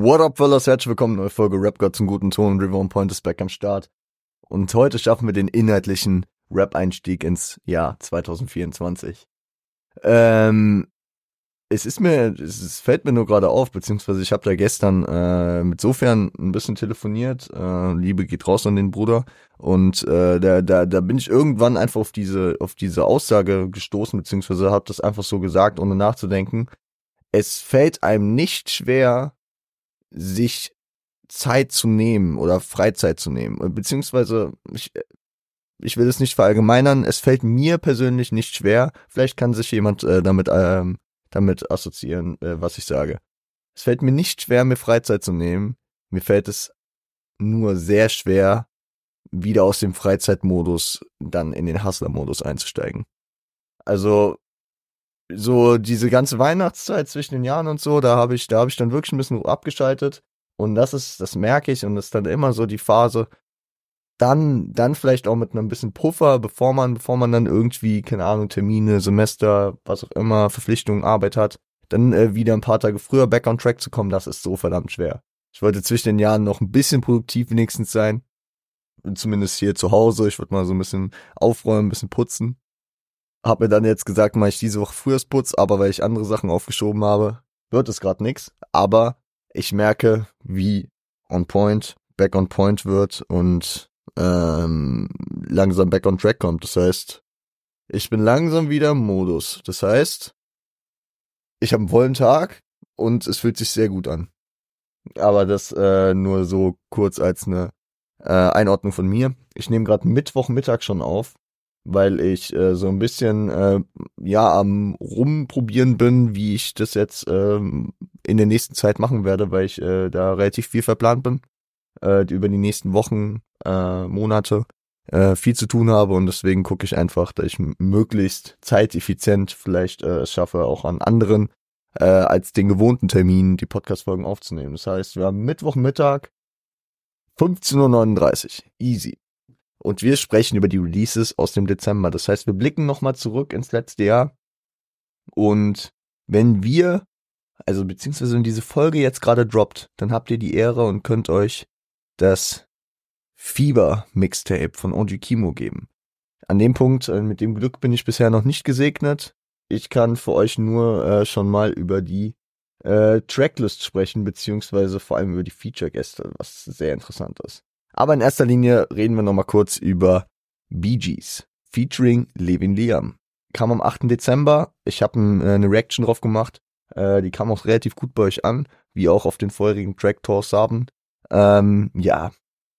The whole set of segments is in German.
What up, fellas? Herzlich willkommen, neue Folge Rap Gott zum guten Ton. River on Point ist back am Start. Und heute schaffen wir den inhaltlichen Rap-Einstieg ins Jahr 2024. Ähm, es ist mir, es fällt mir nur gerade auf, beziehungsweise ich habe da gestern äh, mit sofern ein bisschen telefoniert. Äh, Liebe geht raus an den Bruder. Und äh, da, da, da bin ich irgendwann einfach auf diese, auf diese Aussage gestoßen, beziehungsweise habe das einfach so gesagt, ohne nachzudenken. Es fällt einem nicht schwer, sich Zeit zu nehmen oder Freizeit zu nehmen. Beziehungsweise, ich, ich will es nicht verallgemeinern, es fällt mir persönlich nicht schwer. Vielleicht kann sich jemand äh, damit, ähm, damit assoziieren, äh, was ich sage. Es fällt mir nicht schwer, mir Freizeit zu nehmen. Mir fällt es nur sehr schwer, wieder aus dem Freizeitmodus dann in den Hustler-Modus einzusteigen. Also so diese ganze Weihnachtszeit zwischen den Jahren und so, da habe ich, da habe ich dann wirklich ein bisschen abgeschaltet. Und das ist, das merke ich und das ist dann immer so die Phase, dann, dann vielleicht auch mit einem bisschen Puffer, bevor man, bevor man dann irgendwie, keine Ahnung, Termine, Semester, was auch immer, Verpflichtungen, Arbeit hat, dann äh, wieder ein paar Tage früher back on track zu kommen, das ist so verdammt schwer. Ich wollte zwischen den Jahren noch ein bisschen produktiv wenigstens sein. Zumindest hier zu Hause. Ich wollte mal so ein bisschen aufräumen, ein bisschen putzen. Hab mir dann jetzt gesagt, mache ich diese Woche Frühjahrsputz, aber weil ich andere Sachen aufgeschoben habe, wird es gerade nix. Aber ich merke, wie on point, back on point wird und ähm, langsam back on track kommt. Das heißt, ich bin langsam wieder im Modus. Das heißt, ich habe einen vollen Tag und es fühlt sich sehr gut an. Aber das äh, nur so kurz als eine äh, Einordnung von mir. Ich nehme gerade Mittwochmittag schon auf weil ich äh, so ein bisschen äh, ja am rumprobieren bin, wie ich das jetzt ähm, in der nächsten Zeit machen werde, weil ich äh, da relativ viel verplant bin, äh, über die nächsten Wochen, äh, Monate äh, viel zu tun habe und deswegen gucke ich einfach, dass ich möglichst zeiteffizient vielleicht äh, es schaffe, auch an anderen äh, als den gewohnten Terminen die Podcast-Folgen aufzunehmen. Das heißt, wir haben Mittwochmittag 15.39 Uhr. Easy. Und wir sprechen über die Releases aus dem Dezember. Das heißt, wir blicken nochmal zurück ins letzte Jahr. Und wenn wir, also beziehungsweise wenn diese Folge jetzt gerade droppt, dann habt ihr die Ehre und könnt euch das Fieber Mixtape von OG Kimo geben. An dem Punkt, äh, mit dem Glück bin ich bisher noch nicht gesegnet. Ich kann für euch nur äh, schon mal über die äh, Tracklist sprechen, beziehungsweise vor allem über die Feature-Gäste, was sehr interessant ist. Aber in erster Linie reden wir nochmal kurz über Bee Gees featuring Levin Liam. Kam am 8. Dezember. Ich habe äh, eine Reaction drauf gemacht. Äh, die kam auch relativ gut bei euch an, wie auch auf den vorherigen Track Tours haben. Ähm, ja,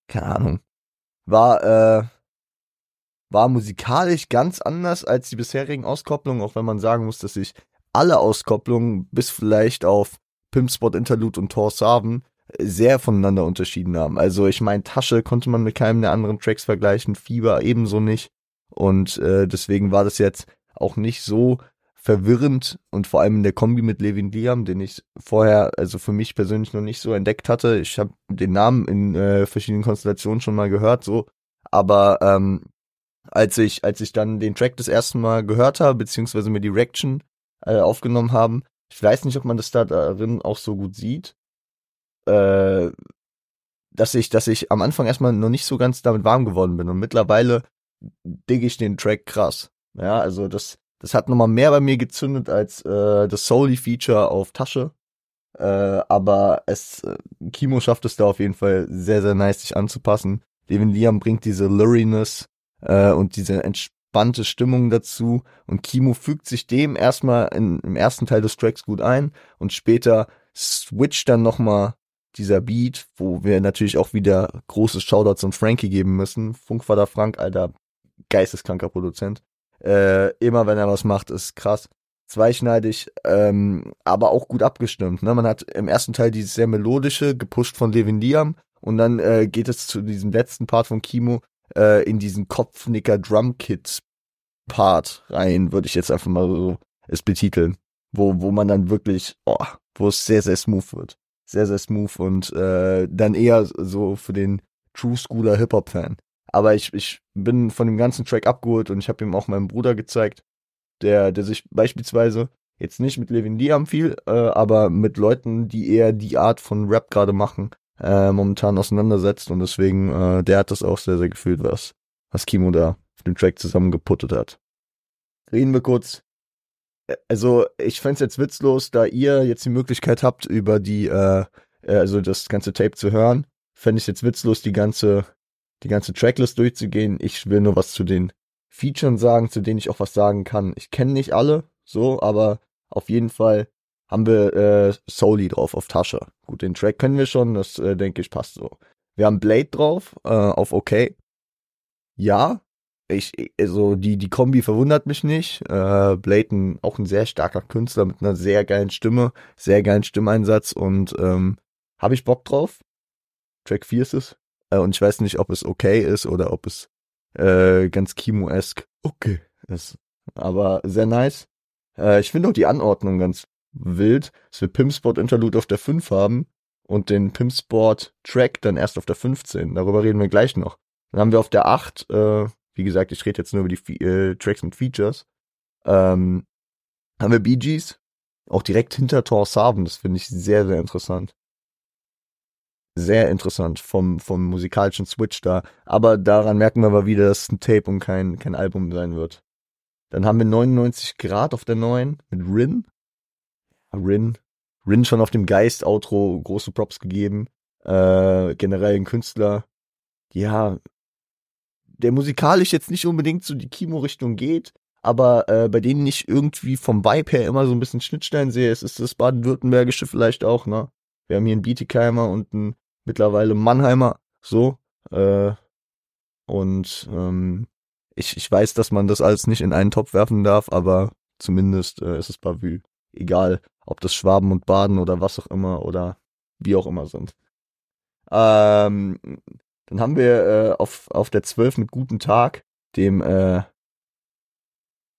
keine Ahnung. War, äh, war musikalisch ganz anders als die bisherigen Auskopplungen, auch wenn man sagen muss, dass sich alle Auskopplungen bis vielleicht auf Pimp Spot Interlude und Tor Saven sehr voneinander unterschieden haben. Also ich meine, Tasche konnte man mit keinem der anderen Tracks vergleichen, Fieber ebenso nicht. Und äh, deswegen war das jetzt auch nicht so verwirrend und vor allem in der Kombi mit Levin Liam, den ich vorher, also für mich persönlich noch nicht so entdeckt hatte. Ich habe den Namen in äh, verschiedenen Konstellationen schon mal gehört, so. Aber ähm, als ich, als ich dann den Track das erste Mal gehört habe, beziehungsweise mir die Reaction äh, aufgenommen haben, ich weiß nicht, ob man das da darin auch so gut sieht, äh, dass ich, dass ich am Anfang erstmal noch nicht so ganz damit warm geworden bin und mittlerweile digge ich den Track krass. Ja, also das, das hat nochmal mehr bei mir gezündet als äh, das Soli-Feature auf Tasche. Äh, aber es, äh, Kimo schafft es da auf jeden Fall sehr, sehr nice, sich anzupassen. Devin Liam bringt diese Luriness äh, und diese entspannte Stimmung dazu und Kimo fügt sich dem erstmal in, im ersten Teil des Tracks gut ein und später switcht dann nochmal dieser Beat, wo wir natürlich auch wieder großes Shoutout zum Frankie geben müssen. Funkvater Frank, alter geisteskranker Produzent. Äh, immer wenn er was macht, ist krass. Zweischneidig, ähm, aber auch gut abgestimmt. Ne? Man hat im ersten Teil dieses sehr melodische, gepusht von Levin Liam und dann äh, geht es zu diesem letzten Part von Kimo äh, in diesen Kopfnicker Drum Kit Part rein, würde ich jetzt einfach mal so es betiteln. Wo, wo man dann wirklich, oh, wo es sehr, sehr smooth wird sehr, sehr smooth und äh, dann eher so für den True Schooler Hip-Hop-Fan. Aber ich, ich bin von dem ganzen Track abgeholt und ich habe ihm auch meinem Bruder gezeigt, der, der sich beispielsweise Jetzt nicht mit Levin Liam viel, äh, aber mit Leuten, die eher die Art von Rap gerade machen, äh, momentan auseinandersetzt und deswegen, äh, der hat das auch sehr, sehr gefühlt, was, was Kimo da auf dem Track zusammengeputtet hat. Reden wir kurz. Also, ich fände jetzt witzlos, da ihr jetzt die Möglichkeit habt, über die, äh, äh also das ganze Tape zu hören, fände ich jetzt witzlos, die ganze, die ganze Tracklist durchzugehen. Ich will nur was zu den Features sagen, zu denen ich auch was sagen kann. Ich kenne nicht alle, so, aber auf jeden Fall haben wir äh, Soli drauf auf Tasche. Gut, den Track können wir schon, das äh, denke ich passt so. Wir haben Blade drauf äh, auf OK. Ja, ich also die die Kombi verwundert mich nicht. Äh, Blade auch ein sehr starker Künstler mit einer sehr geilen Stimme, sehr geilen Stimmeinsatz und ähm, habe ich Bock drauf. Track 4 ist es. Äh, und ich weiß nicht, ob es okay ist oder ob es äh, ganz Kimo-esk okay ist. Aber sehr nice. Äh, ich finde auch die Anordnung ganz wild, dass wir Pimpsport Interlude auf der 5 haben und den Pimpsport Track dann erst auf der 15. Darüber reden wir gleich noch. Dann haben wir auf der 8, äh, wie gesagt, ich rede jetzt nur über die äh, Tracks mit Features, ähm, haben wir Bee Gees, auch direkt hinter Thor Sarven, das finde ich sehr, sehr interessant. Sehr interessant vom, vom musikalischen Switch da. Aber daran merken wir aber wieder, dass es ein Tape und kein, kein Album sein wird. Dann haben wir 99 Grad auf der 9 mit Rin. Rin. Rin schon auf dem Geist-Outro große Props gegeben. Äh, generell ein Künstler. Ja, der musikalisch jetzt nicht unbedingt so die Kimo-Richtung geht, aber äh, bei denen ich irgendwie vom Vibe her immer so ein bisschen Schnittstellen sehe. Es ist das Baden-Württembergische vielleicht auch, ne? Wir haben hier einen Bietigheimer und einen mittlerweile Mannheimer, so. Äh, und ähm, ich, ich weiß, dass man das alles nicht in einen Topf werfen darf, aber zumindest äh, ist es Bavü. Egal, ob das Schwaben und Baden oder was auch immer oder wie auch immer sind. Ähm, dann haben wir äh, auf, auf der 12 mit Guten Tag, dem äh,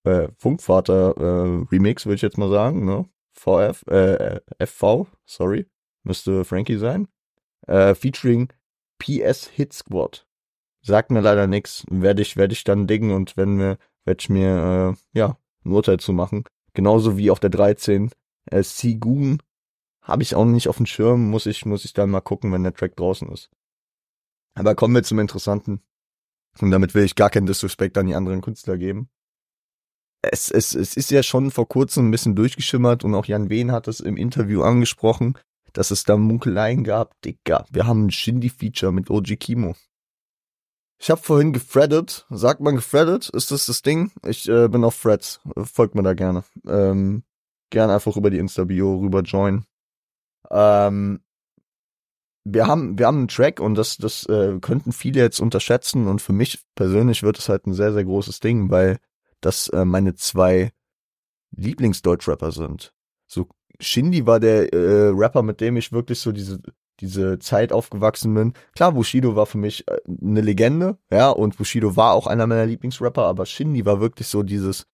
äh, Funkvater äh, Remix, würde ich jetzt mal sagen, ne? VF, äh, FV, sorry, müsste Frankie sein. Äh, featuring PS Hit Squad. Sagt mir leider nichts. Werde ich, werde ich dann dingen und wenn mir, werde ich mir, äh, ja, ein Urteil zu machen. Genauso wie auf der 13. Äh, Sigun habe ich auch nicht auf dem Schirm, muss ich, muss ich dann mal gucken, wenn der Track draußen ist. Aber kommen wir zum Interessanten. Und damit will ich gar keinen Disrespect an die anderen Künstler geben. Es, es, es ist ja schon vor kurzem ein bisschen durchgeschimmert und auch Jan Wehn hat es im Interview angesprochen, dass es da Munkeleien gab. Digga, wir haben ein Shindy-Feature mit OG Kimo. Ich habe vorhin gefreddet. Sagt man gefreddet? Ist das das Ding? Ich äh, bin auf Threads. Folgt mir da gerne. Ähm, gerne einfach über die Insta-Bio rüber join. Ähm, wir haben, wir haben einen Track und das, das äh, könnten viele jetzt unterschätzen und für mich persönlich wird es halt ein sehr, sehr großes Ding, weil das äh, meine zwei Lieblingsdeutschrapper sind. So, Shindy war der äh, Rapper, mit dem ich wirklich so diese, diese Zeit aufgewachsen bin. Klar, Bushido war für mich äh, eine Legende, ja, und Bushido war auch einer meiner Lieblingsrapper, aber Shindy war wirklich so dieses,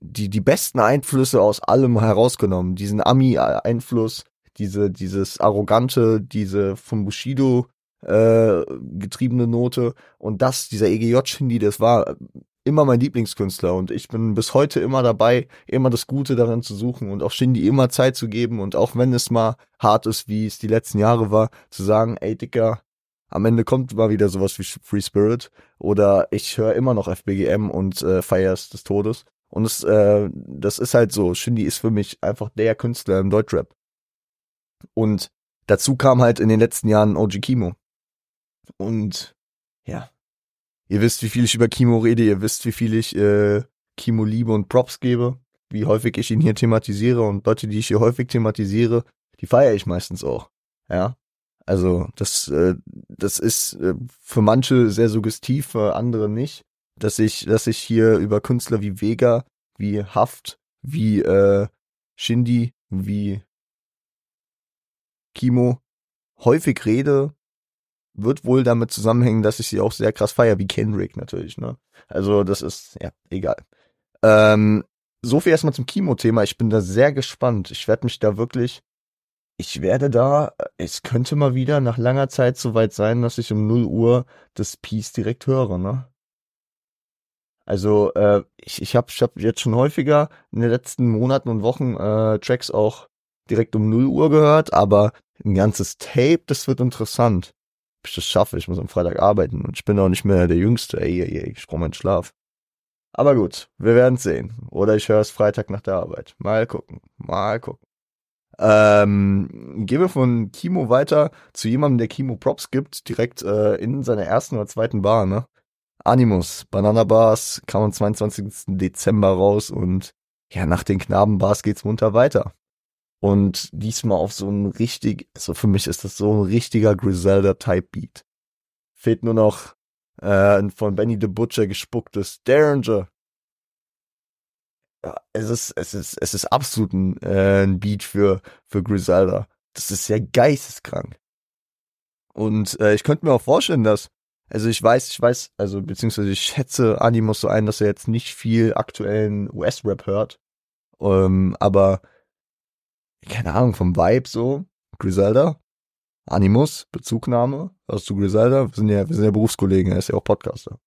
die, die besten Einflüsse aus allem herausgenommen. Diesen Ami-Einfluss, diese, dieses arrogante, diese von Bushido äh, getriebene Note. Und das, dieser EGJ-Shindy, das war immer mein Lieblingskünstler. Und ich bin bis heute immer dabei, immer das Gute darin zu suchen und auch Shindy immer Zeit zu geben und auch wenn es mal hart ist, wie es die letzten Jahre war, zu sagen, ey Dicker, am Ende kommt mal wieder sowas wie Free Spirit oder ich höre immer noch FBGM und äh, feier's des Todes. Und es, äh, das ist halt so, Shindy ist für mich einfach der Künstler im Deutschrap. Und dazu kam halt in den letzten Jahren OG Kimo. Und ja, ihr wisst, wie viel ich über Kimo rede, ihr wisst, wie viel ich äh, Kimo liebe und Props gebe, wie häufig ich ihn hier thematisiere und Leute, die ich hier häufig thematisiere, die feiere ich meistens auch. Ja, also das, äh, das ist äh, für manche sehr suggestiv, für andere nicht, dass ich, dass ich hier über Künstler wie Vega, wie Haft, wie äh, Shindy, wie Kimo häufig rede, wird wohl damit zusammenhängen, dass ich sie auch sehr krass feier, wie Kendrick natürlich, ne? Also, das ist, ja, egal. Ähm, so viel erstmal zum Kimo-Thema. Ich bin da sehr gespannt. Ich werde mich da wirklich, ich werde da, es könnte mal wieder nach langer Zeit soweit sein, dass ich um 0 Uhr das Piece direkt höre, ne? Also äh, ich, ich habe ich hab jetzt schon häufiger in den letzten Monaten und Wochen äh, Tracks auch direkt um 0 Uhr gehört, aber ein ganzes Tape, das wird interessant. Ob ich das schaffe, ich muss am Freitag arbeiten und ich bin auch nicht mehr der Jüngste. Ey, ey, ey ich brauche meinen Schlaf. Aber gut, wir werden sehen. Oder ich höre es Freitag nach der Arbeit. Mal gucken, mal gucken. Ähm, gehen wir von Kimo weiter zu jemandem, der Kimo Props gibt, direkt äh, in seiner ersten oder zweiten Bar, ne? Animus, Banana Bars, kam am 22. Dezember raus und ja, nach den Knabenbars geht's munter weiter. Und diesmal auf so ein richtig, also für mich ist das so ein richtiger Griselda-Type-Beat. Fehlt nur noch äh, von Benny the Butcher gespucktes Derringer. Ja, es ist, es ist, es ist absolut ein, äh, ein Beat für, für Griselda. Das ist ja geisteskrank. Und äh, ich könnte mir auch vorstellen, dass, also ich weiß, ich weiß, also beziehungsweise ich schätze Animus so ein, dass er jetzt nicht viel aktuellen US-Rap hört. Ähm, aber keine Ahnung, vom Vibe so, Griselda, Animus, Bezugnahme, hast du Griselda, wir sind ja, wir sind ja Berufskollegen, er ist ja auch Podcaster.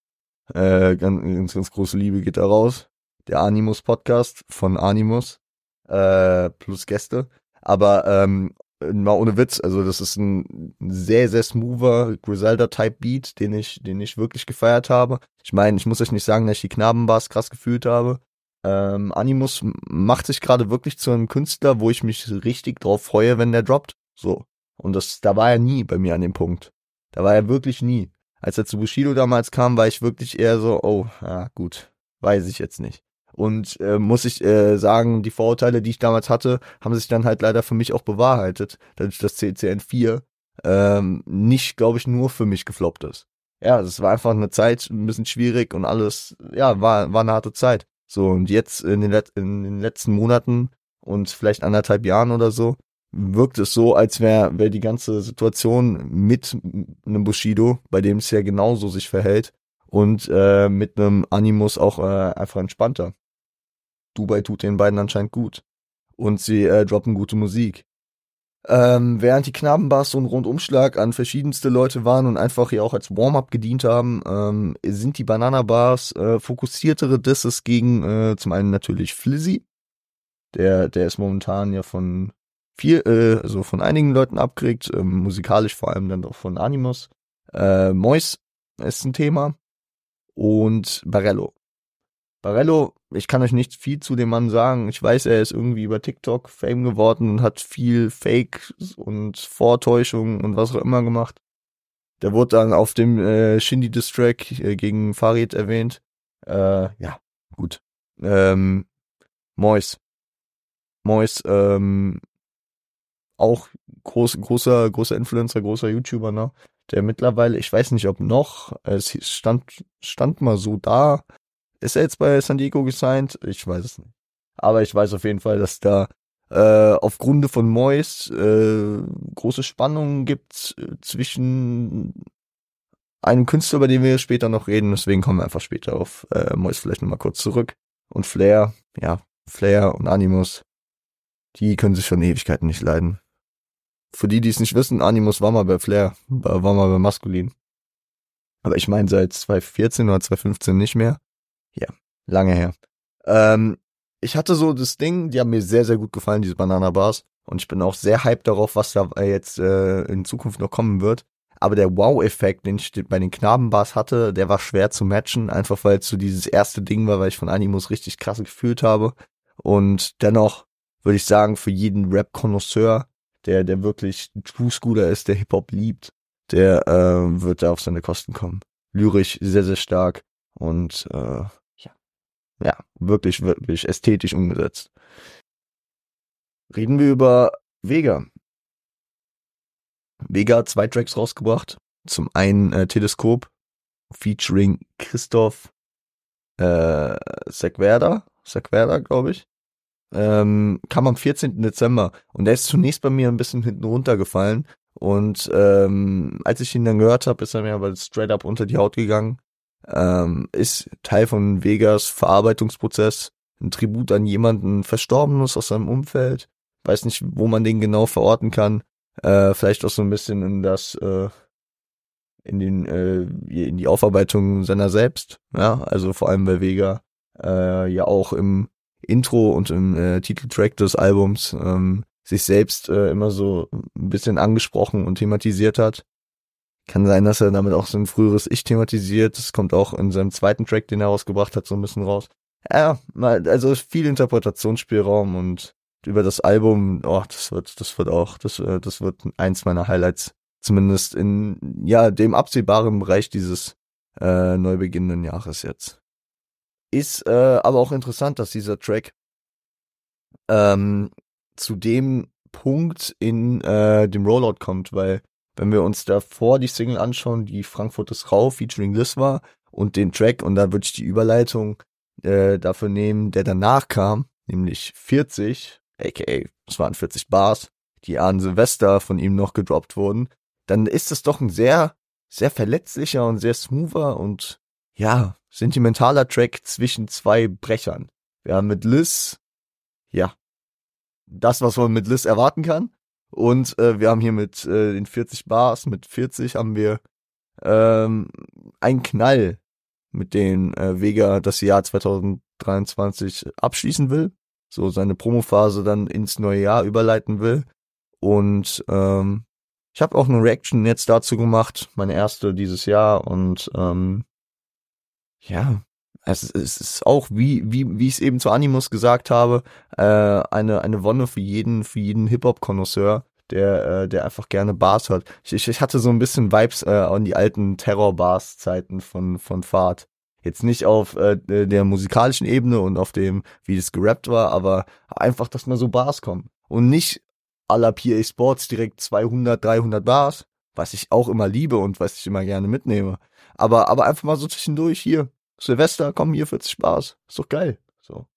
Äh, ganz, ganz, ganz große Liebe geht da raus. Der Animus Podcast von Animus, äh, plus Gäste. Aber ähm, mal ohne Witz, also das ist ein sehr, sehr smoother Griselda-Type-Beat, den ich, den ich wirklich gefeiert habe. Ich meine, ich muss euch nicht sagen, dass ich die Knabenbars krass gefühlt habe, ähm, Animus macht sich gerade wirklich zu einem Künstler, wo ich mich richtig drauf freue, wenn der droppt. So. Und das, da war er nie bei mir an dem Punkt. Da war er wirklich nie. Als er zu Bushido damals kam, war ich wirklich eher so, oh, ja, gut, weiß ich jetzt nicht. Und äh, muss ich äh, sagen, die Vorurteile, die ich damals hatte, haben sich dann halt leider für mich auch bewahrheitet, dadurch, dass CCN 4 ähm, nicht, glaube ich, nur für mich gefloppt ist. Ja, das war einfach eine Zeit, ein bisschen schwierig und alles, ja, war, war eine harte Zeit. So, und jetzt in den, Let in den letzten Monaten und vielleicht anderthalb Jahren oder so, wirkt es so, als wäre wär die ganze Situation mit einem Bushido, bei dem es ja genauso sich verhält, und äh, mit einem Animus auch äh, einfach entspannter. Dubai tut den beiden anscheinend gut. Und sie äh, droppen gute Musik. Ähm, während die Knabenbars so ein Rundumschlag an verschiedenste Leute waren und einfach hier auch als Warm-up gedient haben, ähm, sind die Banana-Bars äh, fokussiertere Disses gegen äh, zum einen natürlich Flizzy. Der, der ist momentan ja von viel, äh, also von einigen Leuten abgeregt, ähm, musikalisch vor allem dann doch von Animus. Äh, Mois ist ein Thema. Und Barello. Barello, ich kann euch nicht viel zu dem Mann sagen. Ich weiß, er ist irgendwie über TikTok Fame geworden und hat viel Fake und Vortäuschung und was auch immer gemacht. Der wurde dann auf dem äh, Shindy Distrack äh, gegen Farid erwähnt. Äh, ja, gut. Ähm, Mois. Mois, ähm, auch groß, großer, großer Influencer, großer YouTuber, ne? Der mittlerweile, ich weiß nicht ob noch, es stand, stand mal so da, ist er jetzt bei San Diego gesigned? Ich weiß es nicht. Aber ich weiß auf jeden Fall, dass da äh, aufgrund von Mois äh, große Spannungen gibt äh, zwischen einem Künstler, über den wir später noch reden. Deswegen kommen wir einfach später auf äh, Mois vielleicht nochmal kurz zurück. Und Flair, ja, Flair und Animus, die können sich schon Ewigkeiten nicht leiden. Für die, die es nicht wissen, Animus war mal bei Flair, war, war mal bei Maskulin. Aber ich meine seit 2014 oder 2015 nicht mehr. Ja, lange her. Ähm, ich hatte so das Ding, die haben mir sehr, sehr gut gefallen, diese Banana Bars. Und ich bin auch sehr hyped darauf, was da jetzt äh, in Zukunft noch kommen wird. Aber der Wow-Effekt, den ich bei den Knabenbars hatte, der war schwer zu matchen, einfach weil es so dieses erste Ding war, weil ich von Animus richtig krass gefühlt habe. Und dennoch würde ich sagen, für jeden Rap-Konnoisseur, der, der wirklich True Scooter ist, der Hip-Hop liebt, der äh, wird da auf seine Kosten kommen. Lyrisch sehr, sehr stark und äh, ja, wirklich, wirklich ästhetisch umgesetzt. Reden wir über Vega. Vega hat zwei Tracks rausgebracht. Zum einen äh, Teleskop featuring Christoph äh, Sequerda, Sequerda, glaube ich. Ähm, kam am 14. Dezember und der ist zunächst bei mir ein bisschen hinten runtergefallen und ähm, als ich ihn dann gehört habe, ist er mir aber straight up unter die Haut gegangen ähm, ist Teil von Vegas Verarbeitungsprozess, ein Tribut an jemanden Verstorbenes aus seinem Umfeld. Weiß nicht, wo man den genau verorten kann. Äh, vielleicht auch so ein bisschen in das, äh, in den äh, in die Aufarbeitung seiner selbst. Ja, also vor allem weil Vega äh, ja auch im Intro und im äh, Titeltrack des Albums ähm, sich selbst äh, immer so ein bisschen angesprochen und thematisiert hat. Kann sein, dass er damit auch so ein früheres Ich thematisiert. Das kommt auch in seinem zweiten Track, den er rausgebracht hat, so ein bisschen raus. Ja, also viel Interpretationsspielraum und über das Album, oh, das wird, das wird auch, das, äh, das wird eins meiner Highlights, zumindest in ja dem absehbaren Bereich dieses äh, neu beginnenden Jahres jetzt. Ist äh, aber auch interessant, dass dieser Track ähm, zu dem Punkt in äh, dem Rollout kommt, weil wenn wir uns davor die Single anschauen, die Frankfurt ist Rau featuring Liz war und den Track und da würde ich die Überleitung äh, dafür nehmen, der danach kam, nämlich 40, aka es waren 40 Bars, die an Silvester von ihm noch gedroppt wurden, dann ist es doch ein sehr, sehr verletzlicher und sehr smoother und ja, sentimentaler Track zwischen zwei Brechern. Wir haben mit Liz, ja, das, was man mit Liz erwarten kann. Und äh, wir haben hier mit äh, den 40 Bars, mit 40 haben wir ähm, einen Knall, mit dem äh, Vega das Jahr 2023 abschließen will. So seine Promophase dann ins neue Jahr überleiten will. Und ähm, ich habe auch eine Reaction jetzt dazu gemacht, meine erste dieses Jahr. Und ähm, ja, es, es ist auch, wie, wie, wie ich es eben zu Animus gesagt habe, äh, eine, eine Wonne für jeden, für jeden Hip-Hop-Konnoisseur, der, äh, der einfach gerne Bars hört. Ich, ich, ich hatte so ein bisschen Vibes äh, an die alten Terror-Bars-Zeiten von, von Fahrt. Jetzt nicht auf äh, der musikalischen Ebene und auf dem, wie das gerappt war, aber einfach, dass mal so Bars kommen. Und nicht à la PA Sports direkt 200, 300 Bars, was ich auch immer liebe und was ich immer gerne mitnehme. Aber, aber einfach mal so zwischendurch hier, Silvester, komm hier 40 Spaß. Ist doch geil. So.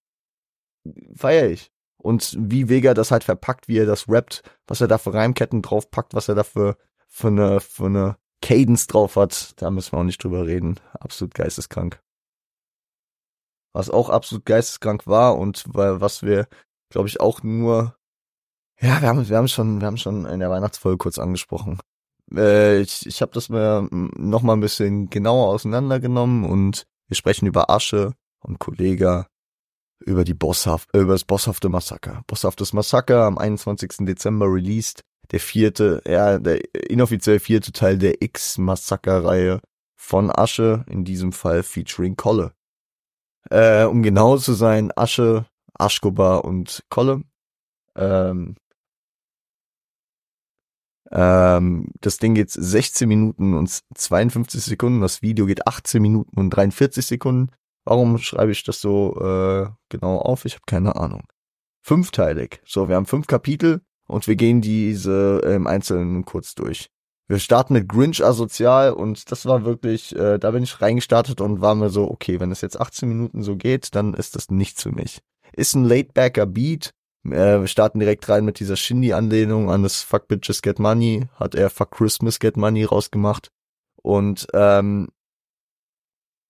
Feier ich. Und wie Vega das halt verpackt, wie er das rappt, was er da für Reimketten draufpackt, was er da für, für eine, für eine Cadence drauf hat, da müssen wir auch nicht drüber reden. Absolut geisteskrank. Was auch absolut geisteskrank war und was wir, glaube ich, auch nur, ja, wir haben, wir haben schon, wir haben schon in der Weihnachtsfolge kurz angesprochen. Äh, ich ich habe das mir noch mal ein bisschen genauer auseinandergenommen und wir sprechen über Asche und Kollega, über die Bosshaft, über das bosshafte Massaker. Bosshaftes Massaker am 21. Dezember released. Der vierte, ja, der inoffiziell vierte Teil der X-Massaker-Reihe von Asche, in diesem Fall featuring Kolle. Äh, um genau zu sein, Asche, Aschkobar und Kolle. Ähm, ähm, das Ding geht 16 Minuten und 52 Sekunden. Das Video geht 18 Minuten und 43 Sekunden. Warum schreibe ich das so äh, genau auf? Ich habe keine Ahnung. Fünfteilig. So, wir haben fünf Kapitel und wir gehen diese im Einzelnen kurz durch. Wir starten mit Grinch asozial und das war wirklich, äh, da bin ich reingestartet und war mir so, okay, wenn es jetzt 18 Minuten so geht, dann ist das nichts für mich. Ist ein laidbacker Beat, äh, wir starten direkt rein mit dieser Shindy-Anlehnung an das Fuck Bitches Get Money, hat er Fuck Christmas Get Money rausgemacht. Und ähm,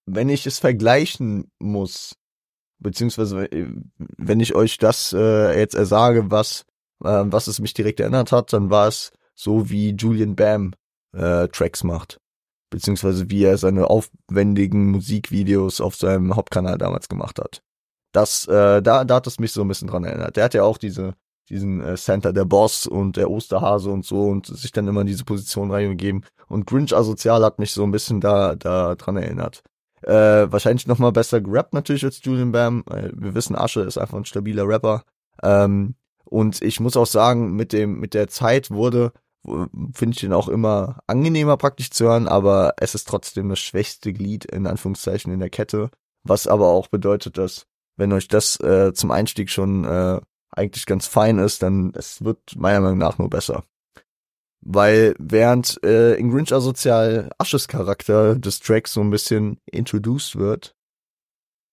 wenn ich es vergleichen muss, beziehungsweise äh, wenn ich euch das äh, jetzt ersage, was, äh, was es mich direkt erinnert hat, dann war es so, wie Julian Bam äh, Tracks macht. Beziehungsweise wie er seine aufwendigen Musikvideos auf seinem Hauptkanal damals gemacht hat das, äh, da, da hat es mich so ein bisschen dran erinnert. Der hat ja auch diese, diesen äh, Center der Boss und der Osterhase und so und sich dann immer in diese Position reingegeben. Und Grinch Asozial hat mich so ein bisschen da, da dran erinnert. Äh, wahrscheinlich noch mal besser gerappt natürlich als Julian Bam. Wir wissen, Asche ist einfach ein stabiler Rapper. Ähm, und ich muss auch sagen, mit dem, mit der Zeit wurde, finde ich den auch immer angenehmer praktisch zu hören, aber es ist trotzdem das schwächste Glied in Anführungszeichen in der Kette. Was aber auch bedeutet, dass wenn euch das äh, zum Einstieg schon äh, eigentlich ganz fein ist, dann es wird meiner Meinung nach nur besser. Weil während äh, in Grinch Asozial Asches Charakter des Tracks so ein bisschen introduced wird,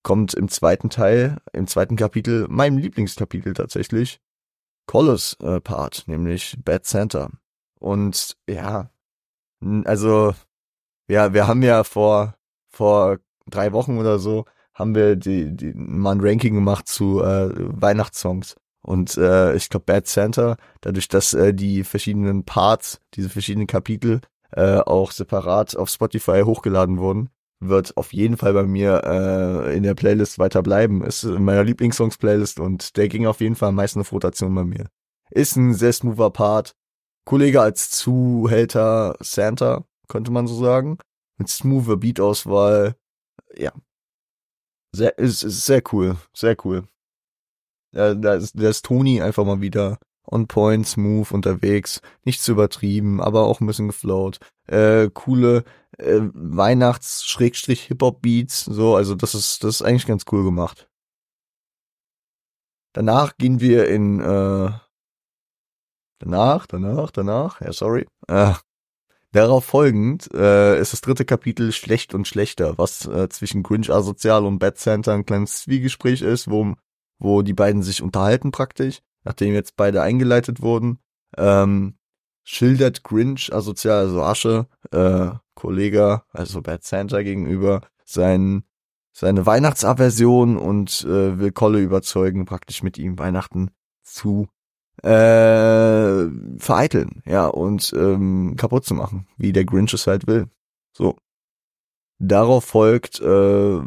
kommt im zweiten Teil, im zweiten Kapitel, meinem Lieblingskapitel tatsächlich, Collis äh, Part, nämlich Bad Santa. Und ja, also ja, wir haben ja vor vor drei Wochen oder so haben wir die, die mal ein Ranking gemacht zu äh, Weihnachtssongs. Und äh, ich glaube Bad Santa, dadurch, dass äh, die verschiedenen Parts, diese verschiedenen Kapitel äh, auch separat auf Spotify hochgeladen wurden, wird auf jeden Fall bei mir äh, in der Playlist weiter bleiben. Ist in meiner Lieblingssongs-Playlist und der ging auf jeden Fall am meisten auf Rotation bei mir. Ist ein sehr smoother Part. Kollege als Zuhälter Santa, könnte man so sagen. Mit smoother Beat-Auswahl. Ja. Sehr, ist, ist sehr cool. Sehr cool. Ja, da ist, da ist Toni einfach mal wieder on point, smooth unterwegs, nicht zu übertrieben, aber auch ein bisschen geflowt. Äh, coole äh, Weihnachts-Hip-Hop-Beats, so, also das ist, das ist eigentlich ganz cool gemacht. Danach gehen wir in, äh, danach, danach, danach, ja, sorry, äh, Darauf folgend äh, ist das dritte Kapitel Schlecht und Schlechter, was äh, zwischen Grinch Asozial und Bad Santa ein kleines Zwiegespräch ist, wo, wo die beiden sich unterhalten praktisch nachdem jetzt beide eingeleitet wurden, ähm, schildert Grinch asozial, also Asche, äh, Kollege, also Bad Santa gegenüber, sein, seine Weihnachtsaversion und äh, will Kolle überzeugen, praktisch mit ihm Weihnachten zu äh, vereiteln, ja, und ähm, kaputt zu machen, wie der Grinch es halt will. So. Darauf folgt äh,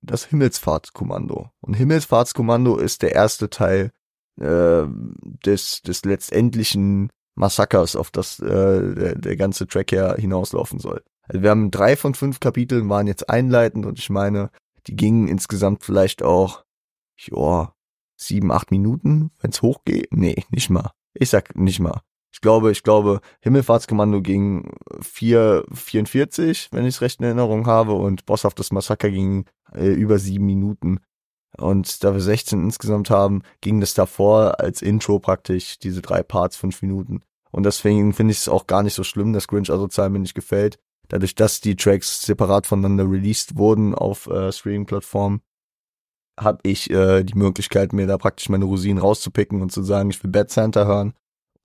das Himmelsfahrtskommando. Und Himmelsfahrtskommando ist der erste Teil äh, des, des letztendlichen Massakers, auf das äh, der, der ganze Track ja hinauslaufen soll. Also wir haben drei von fünf Kapiteln waren jetzt einleitend und ich meine, die gingen insgesamt vielleicht auch, ja, sieben, acht Minuten, wenn's hochgeht. Nee, nicht mal. Ich sag nicht mal. Ich glaube, ich glaube, Himmelfahrtskommando ging 4,44, wenn ich es recht in Erinnerung habe, und Bosshaftes Massaker ging äh, über sieben Minuten. Und da wir 16 insgesamt haben, ging das davor als Intro praktisch diese drei Parts fünf Minuten. Und deswegen finde ich es auch gar nicht so schlimm, dass Grinch asozial mir nicht gefällt. Dadurch, dass die Tracks separat voneinander released wurden auf äh, Streaming-Plattformen, habe ich äh, die Möglichkeit, mir da praktisch meine Rosinen rauszupicken und zu sagen, ich will Bad Santa hören.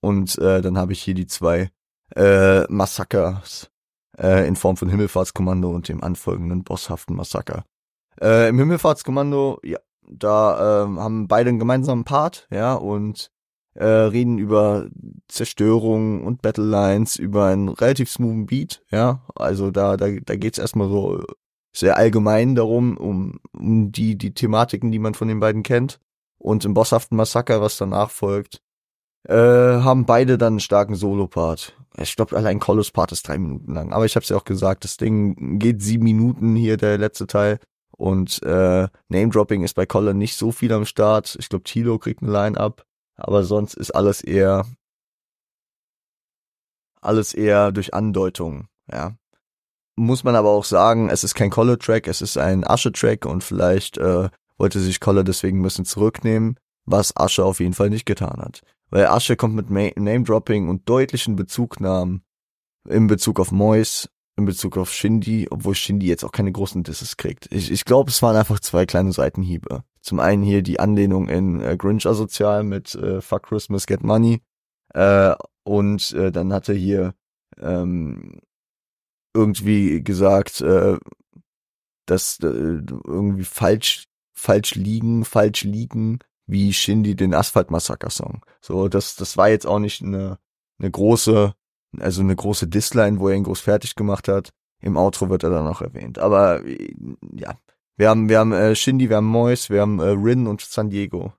Und äh, dann habe ich hier die zwei äh, Massakers äh, in Form von Himmelfahrtskommando und dem anfolgenden bosshaften Massaker. Äh, Im Himmelfahrtskommando, ja, da äh, haben beide einen gemeinsamen Part, ja, und äh, reden über Zerstörung und Battlelines, über einen relativ smoothen Beat, ja. Also da, da, da geht's erstmal so sehr allgemein darum, um, um die, die Thematiken, die man von den beiden kennt. Und im bosshaften Massaker, was danach folgt, äh, haben beide dann einen starken Solo-Part. Ich glaube, allein Colos Part ist drei Minuten lang. Aber ich habe ja auch gesagt, das Ding geht sieben Minuten hier, der letzte Teil. Und äh, Name-Dropping ist bei Colin nicht so viel am Start. Ich glaube, Tilo kriegt ein Line-Up, aber sonst ist alles eher alles eher durch Andeutung, ja. Muss man aber auch sagen, es ist kein Collar-Track, es ist ein Asche-Track und vielleicht äh, wollte sich Collar deswegen ein bisschen zurücknehmen, was Asche auf jeden Fall nicht getan hat. Weil Asche kommt mit Name-Dropping und deutlichen Bezugnahmen in Bezug auf Mois in Bezug auf Shindy, obwohl Shindy jetzt auch keine großen Disses kriegt. Ich, ich glaube, es waren einfach zwei kleine Seitenhiebe. Zum einen hier die Anlehnung in äh, Grinch Asozial mit äh, Fuck Christmas, Get Money. Äh, und äh, dann hat er hier ähm, irgendwie gesagt, äh, dass äh, irgendwie falsch, falsch liegen, falsch liegen, wie Shindy den Asphalt-Massaker-Song. So, das, das war jetzt auch nicht eine, eine große also eine große Disline, wo er ihn groß fertig gemacht hat. Im Outro wird er dann noch erwähnt. Aber ja, wir haben, wir haben äh, Shindy, wir haben Mois, wir haben äh, Rin und San Diego.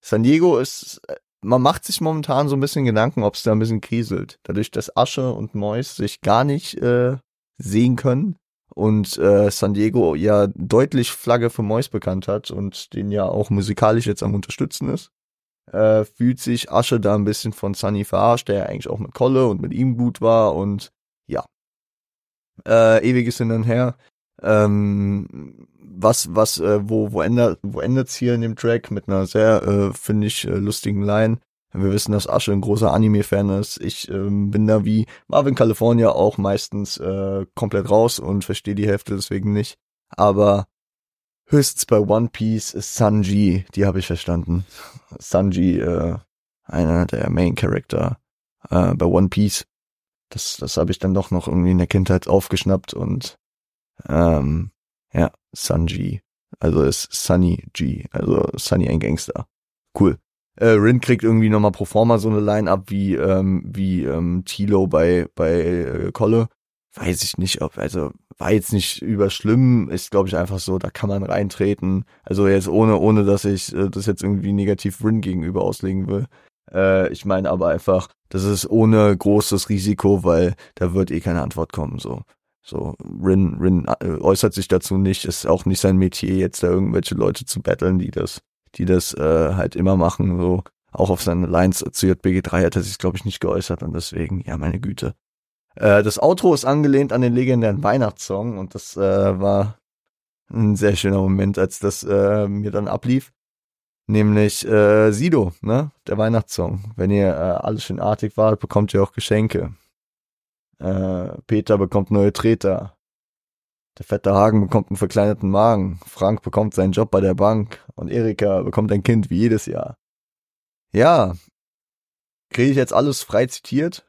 San Diego ist, äh, man macht sich momentan so ein bisschen Gedanken, ob es da ein bisschen kriselt. Dadurch, dass Asche und Mois sich gar nicht äh, sehen können und äh, San Diego ja deutlich Flagge für Mois bekannt hat und den ja auch musikalisch jetzt am unterstützen ist, äh, fühlt sich Asche da ein bisschen von Sunny verarscht, der ja eigentlich auch mit Kolle und mit ihm gut war und ja. Äh, ewiges Hin und Her. Ähm, was, was, äh, wo, wo ändert, wo endet's hier in dem Track mit einer sehr, äh, finde ich, äh, lustigen Line. Wir wissen, dass Asche ein großer Anime-Fan ist. Ich ähm, bin da wie Marvin California auch meistens äh, komplett raus und verstehe die Hälfte deswegen nicht. Aber höchstens bei One Piece ist Sanji, die habe ich verstanden. Sanji, äh, einer der Main Character äh, bei One Piece. Das, das habe ich dann doch noch irgendwie in der Kindheit aufgeschnappt und ähm, ja, Sanji. Also ist Sunny G, also Sunny ein Gangster. Cool. Äh, Rin kriegt irgendwie nochmal pro forma so eine Line-Up wie, ähm, wie ähm, Tilo bei, bei äh, Kolle. Weiß ich nicht, ob, also war jetzt nicht überschlimm, ist glaube ich einfach so, da kann man reintreten. Also jetzt ohne, ohne dass ich äh, das jetzt irgendwie negativ Rin gegenüber auslegen will. Äh, ich meine aber einfach, das ist ohne großes Risiko, weil da wird eh keine Antwort kommen, so. So, Rin, Rin äh, äußert sich dazu nicht, ist auch nicht sein Metier, jetzt da irgendwelche Leute zu battlen, die das die das äh, halt immer machen. So auch auf seine Lines zu JBG3 hat er sich, glaube ich, nicht geäußert und deswegen, ja, meine Güte. Äh, das Outro ist angelehnt an den legendären Weihnachtssong und das äh, war ein sehr schöner Moment, als das äh, mir dann ablief. Nämlich äh, Sido, ne? Der Weihnachtssong. Wenn ihr äh, alles schön artig wart, bekommt ihr auch Geschenke. Äh, Peter bekommt neue Treter. Der fette Hagen bekommt einen verkleinerten Magen. Frank bekommt seinen Job bei der Bank. Und Erika bekommt ein Kind wie jedes Jahr. Ja. Kriege ich jetzt alles frei zitiert?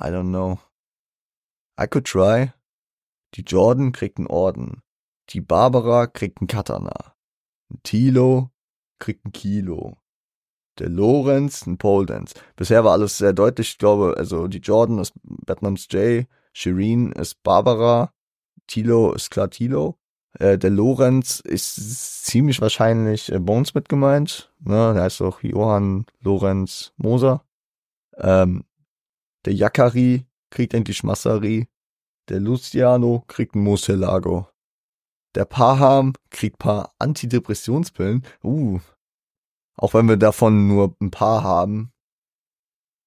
I don't know. I could try. Die Jordan kriegt einen Orden. Die Barbara kriegt einen Katana. Ein Tilo kriegt ein Kilo. Der Lorenz ein Pole Dance. Bisher war alles sehr deutlich. Ich glaube, also die Jordan ist Batnams J, Shireen ist Barbara, Tilo ist klar Tilo. Äh, der Lorenz ist ziemlich wahrscheinlich äh, Bones mit gemeint. Ne? Der heißt auch Johann Lorenz Moser. Ähm, der Jakari kriegt endlich Massari. Der Luciano kriegt ein Moselago. Der Paham kriegt paar Antidepressionspillen. Uh. Auch wenn wir davon nur ein paar haben.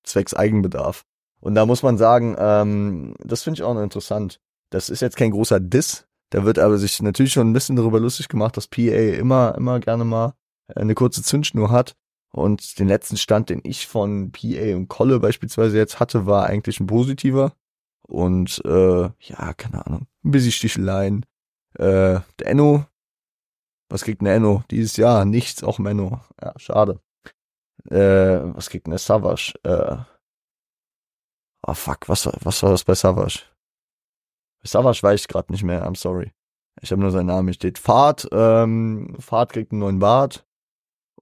Zwecks Eigenbedarf. Und da muss man sagen, ähm, das finde ich auch noch interessant. Das ist jetzt kein großer Diss. Da wird aber sich natürlich schon ein bisschen darüber lustig gemacht, dass PA immer, immer gerne mal eine kurze Zündschnur hat. Und den letzten Stand, den ich von PA und Kolle beispielsweise jetzt hatte, war eigentlich ein positiver. Und äh, ja, keine Ahnung, ein bisschen Sticheleien. Äh, der Enno, was kriegt ein Enno dieses Jahr? Nichts, auch Menno. Ja, schade. Äh, was kriegt der Savage? Äh, oh fuck, was, was war das bei Savage? Savage weiß ich gerade nicht mehr, I'm sorry. Ich habe nur seinen Namen, hier steht Fahrt, ähm, Fahrt kriegt einen neuen Bart.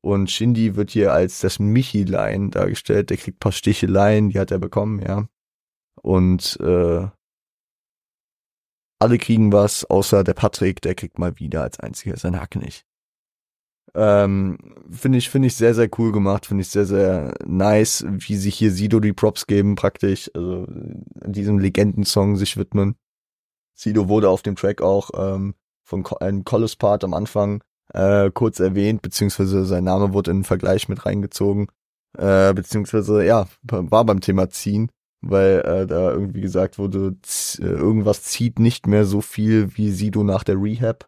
Und Shindy wird hier als das Michilein dargestellt. Der kriegt paar Sticheleien, die hat er bekommen, ja. Und äh, alle kriegen was, außer der Patrick, der kriegt mal wieder als einziger seinen Hack nicht. Ähm, finde ich, finde ich sehr, sehr cool gemacht, finde ich sehr, sehr nice, wie sich hier Sido die Props geben, praktisch, also diesem Legendensong sich widmen. Sido wurde auf dem Track auch ähm, von einem Collis Part am Anfang äh, kurz erwähnt, beziehungsweise sein Name wurde in den Vergleich mit reingezogen, äh, beziehungsweise ja, war beim Thema ziehen, weil äh, da irgendwie gesagt wurde, äh, irgendwas zieht nicht mehr so viel wie Sido nach der Rehab,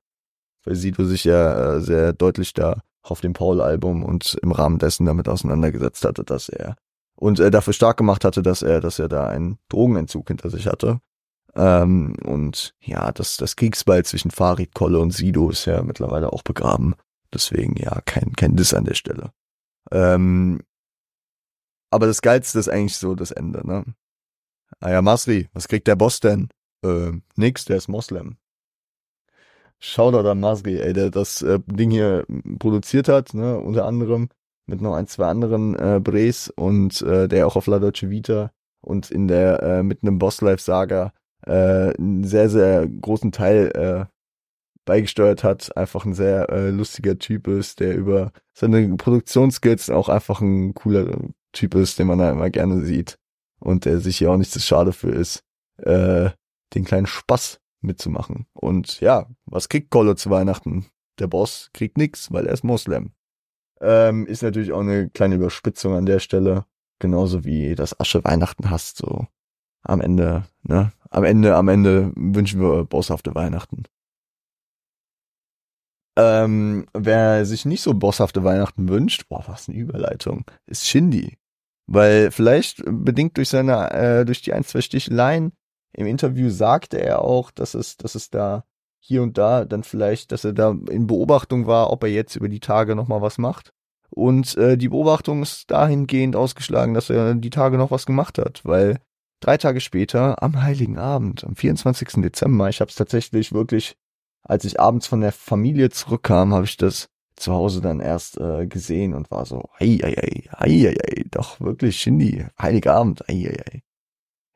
weil Sido sich ja äh, sehr deutlich da auf dem Paul-Album und im Rahmen dessen damit auseinandergesetzt hatte, dass er und äh, dafür stark gemacht hatte, dass er, dass er da einen Drogenentzug hinter sich hatte ähm, und ja, das, das Kriegsball zwischen Farid, Kolle und Sido ist ja mittlerweile auch begraben. Deswegen ja, kein, kein Diss an der Stelle. Ähm, aber das Geilste ist eigentlich so das Ende, ne? Ah ja, Masri, was kriegt der Boss denn? Äh, nix, der ist Moslem. Shoutout an Masri, ey, der das äh, Ding hier produziert hat, ne, unter anderem mit noch ein, zwei anderen äh, Bres und äh, der auch auf La Dolce Vita und in der äh, mit einem Boss Life Saga äh, einen sehr, sehr großen Teil äh, beigesteuert hat, einfach ein sehr äh, lustiger Typ ist, der über seine Produktionsskills auch einfach ein cooler Typ ist, den man da immer gerne sieht und der sich hier auch nicht so schade für ist, äh, den kleinen Spaß mitzumachen. Und ja, was kriegt Kolle zu Weihnachten? Der Boss kriegt nix, weil er ist Moslem. Ähm, ist natürlich auch eine kleine Überspitzung an der Stelle, genauso wie das Asche Weihnachten hast, so am Ende, ne? Am Ende, am Ende wünschen wir bosshafte Weihnachten. Ähm, wer sich nicht so bosshafte Weihnachten wünscht, boah, was eine Überleitung, ist Shindy. Weil vielleicht bedingt durch seine, äh, durch die ein, zwei Sticheleien im Interview sagte er auch, dass es, dass es da hier und da dann vielleicht, dass er da in Beobachtung war, ob er jetzt über die Tage nochmal was macht. Und äh, die Beobachtung ist dahingehend ausgeschlagen, dass er die Tage noch was gemacht hat, weil Drei Tage später, am Heiligen Abend, am 24. Dezember, ich habe es tatsächlich wirklich, als ich abends von der Familie zurückkam, habe ich das zu Hause dann erst äh, gesehen und war so, ei, ei, ei, ei, ei, ei, doch wirklich Shindy, heiliger Abend, ei, ei,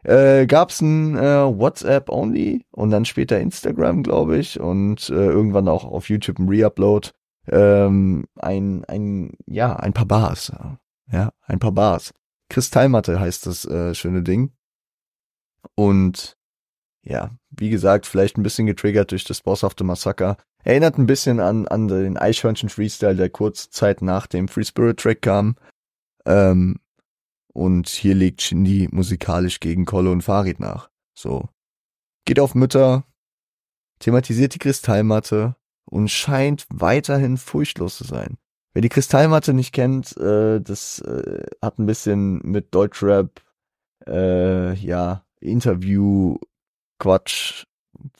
ei. Äh, gab's ein äh, WhatsApp only und dann später Instagram, glaube ich, und äh, irgendwann auch auf YouTube ein Reupload. Ähm, ein, ein, ja, ein paar Bars. Ja, ein paar Bars. Kristallmatte heißt das äh, schöne Ding. Und ja, wie gesagt, vielleicht ein bisschen getriggert durch das bosshafte Massaker. Erinnert ein bisschen an, an den Eichhörnchen Freestyle, der kurze Zeit nach dem Free Spirit Track kam. Ähm, und hier legt Shindy musikalisch gegen Kolle und Farid nach. So. Geht auf Mütter, thematisiert die Kristallmatte und scheint weiterhin furchtlos zu sein. Wer die Kristallmatte nicht kennt, äh, das äh, hat ein bisschen mit Deutschrap, äh, ja, Interview Quatsch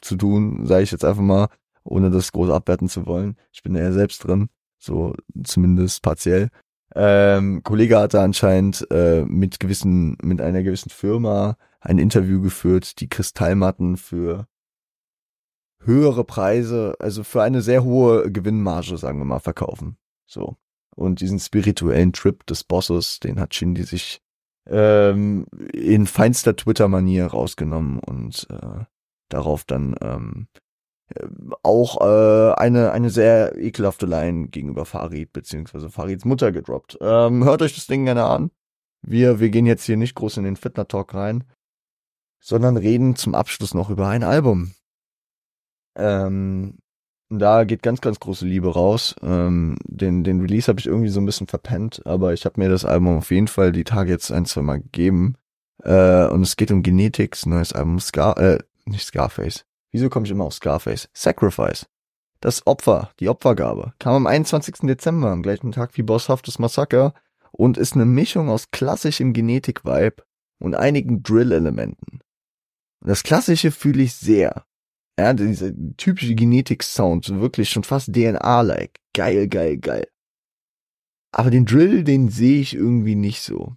zu tun, sage ich jetzt einfach mal, ohne das groß abwerten zu wollen. Ich bin ja selbst drin, so zumindest partiell. Ähm, Kollege hatte anscheinend äh, mit gewissen, mit einer gewissen Firma ein Interview geführt, die Kristallmatten für höhere Preise, also für eine sehr hohe Gewinnmarge, sagen wir mal, verkaufen. So. Und diesen spirituellen Trip des Bosses, den hat Shindy sich ähm, in feinster Twitter-Manier rausgenommen und äh, darauf dann ähm, auch äh, eine eine sehr ekelhafte Line gegenüber Farid beziehungsweise Farids Mutter gedroppt. Ähm, hört euch das Ding gerne an. Wir wir gehen jetzt hier nicht groß in den Fitner Talk rein, sondern reden zum Abschluss noch über ein Album. Ähm, da geht ganz, ganz große Liebe raus. Ähm, den, den Release habe ich irgendwie so ein bisschen verpennt, aber ich habe mir das Album auf jeden Fall die Tage jetzt ein, zwei Mal gegeben. Äh, und es geht um Genetics, neues Album, Scar, äh, nicht Scarface. Wieso komme ich immer auf Scarface? Sacrifice. Das Opfer, die Opfergabe, kam am 21. Dezember, am gleichen Tag wie Bosshaftes Massaker und ist eine Mischung aus klassischem Genetik-Vibe und einigen Drill-Elementen. Das Klassische fühle ich sehr. Ja, dieser typische Genetik-Sound, wirklich schon fast DNA-like. Geil, geil, geil. Aber den Drill, den sehe ich irgendwie nicht so.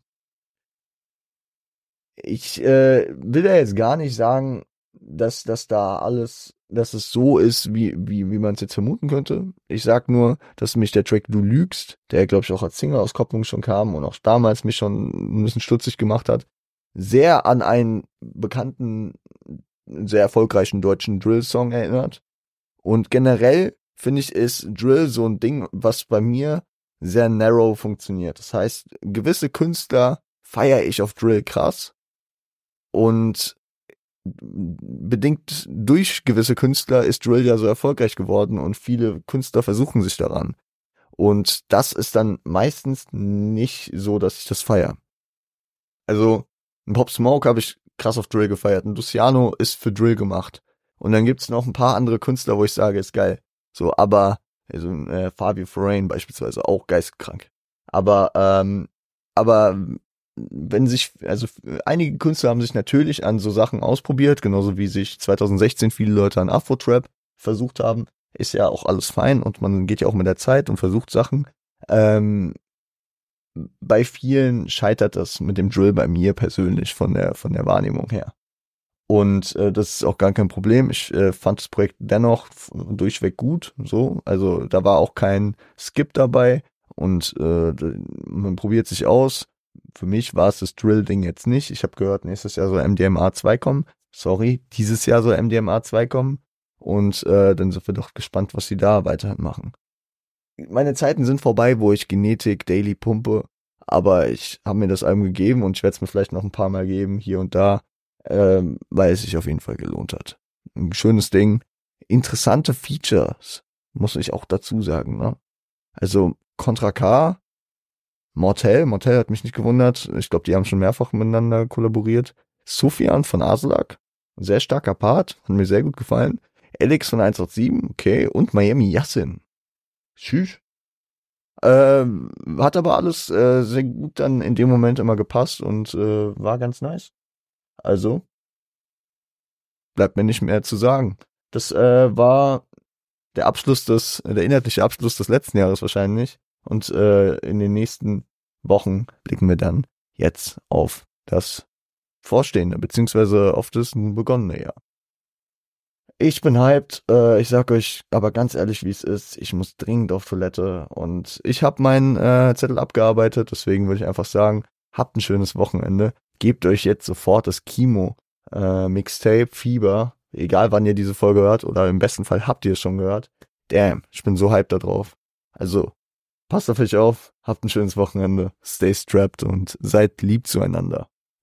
Ich äh, will da jetzt gar nicht sagen, dass, dass da alles, dass es so ist, wie, wie, wie man es jetzt vermuten könnte. Ich sag nur, dass mich der Track Du lügst, der glaube ich auch als Single-Auskopplung schon kam und auch damals mich schon ein bisschen stutzig gemacht hat, sehr an einen bekannten sehr erfolgreichen deutschen Drill-Song erinnert. Und generell finde ich, ist Drill so ein Ding, was bei mir sehr narrow funktioniert. Das heißt, gewisse Künstler feiere ich auf Drill krass und bedingt durch gewisse Künstler ist Drill ja so erfolgreich geworden und viele Künstler versuchen sich daran. Und das ist dann meistens nicht so, dass ich das feiere. Also, Pop Smoke habe ich krass auf Drill gefeiert. Und Luciano ist für Drill gemacht. Und dann gibt's noch ein paar andere Künstler, wo ich sage, ist geil. So, aber, also äh, Fabio Forain beispielsweise, auch geistkrank. Aber, ähm, aber wenn sich, also einige Künstler haben sich natürlich an so Sachen ausprobiert, genauso wie sich 2016 viele Leute an Afro-Trap versucht haben. Ist ja auch alles fein und man geht ja auch mit der Zeit und versucht Sachen. Ähm, bei vielen scheitert das mit dem Drill bei mir persönlich von der von der Wahrnehmung her. Und äh, das ist auch gar kein Problem. Ich äh, fand das Projekt dennoch durchweg gut. So, also da war auch kein Skip dabei und äh, man probiert sich aus. Für mich war es das Drill-Ding jetzt nicht. Ich habe gehört, nächstes Jahr soll MDMA 2 kommen. Sorry, dieses Jahr soll MDMA 2 kommen. Und äh, dann sind wir doch gespannt, was sie da weiterhin machen meine Zeiten sind vorbei, wo ich Genetik daily pumpe, aber ich habe mir das Album gegeben und ich werde es mir vielleicht noch ein paar Mal geben, hier und da, ähm, weil es sich auf jeden Fall gelohnt hat. Ein schönes Ding. Interessante Features, muss ich auch dazu sagen. Ne? Also Contra K, Mortel, Mortel hat mich nicht gewundert. Ich glaube, die haben schon mehrfach miteinander kollaboriert. Sufjan von Aslak, sehr starker Part, hat mir sehr gut gefallen. Alex von 187, okay, und Miami Yassin. Tschüss. Ähm, hat aber alles äh, sehr gut dann in dem Moment immer gepasst und äh, war ganz nice. Also bleibt mir nicht mehr zu sagen. Das äh, war der Abschluss des, der inhaltliche Abschluss des letzten Jahres wahrscheinlich. Und äh, in den nächsten Wochen blicken wir dann jetzt auf das Vorstehende, beziehungsweise auf das nun begonnene Jahr. Ich bin hyped. Äh, ich sag euch aber ganz ehrlich, wie es ist. Ich muss dringend auf Toilette und ich habe meinen äh, Zettel abgearbeitet. Deswegen würde ich einfach sagen, habt ein schönes Wochenende. Gebt euch jetzt sofort das Kimo äh, Mixtape Fieber. Egal wann ihr diese Folge hört oder im besten Fall habt ihr es schon gehört. Damn, ich bin so hyped da drauf. Also, passt auf euch auf, habt ein schönes Wochenende, stay strapped und seid lieb zueinander.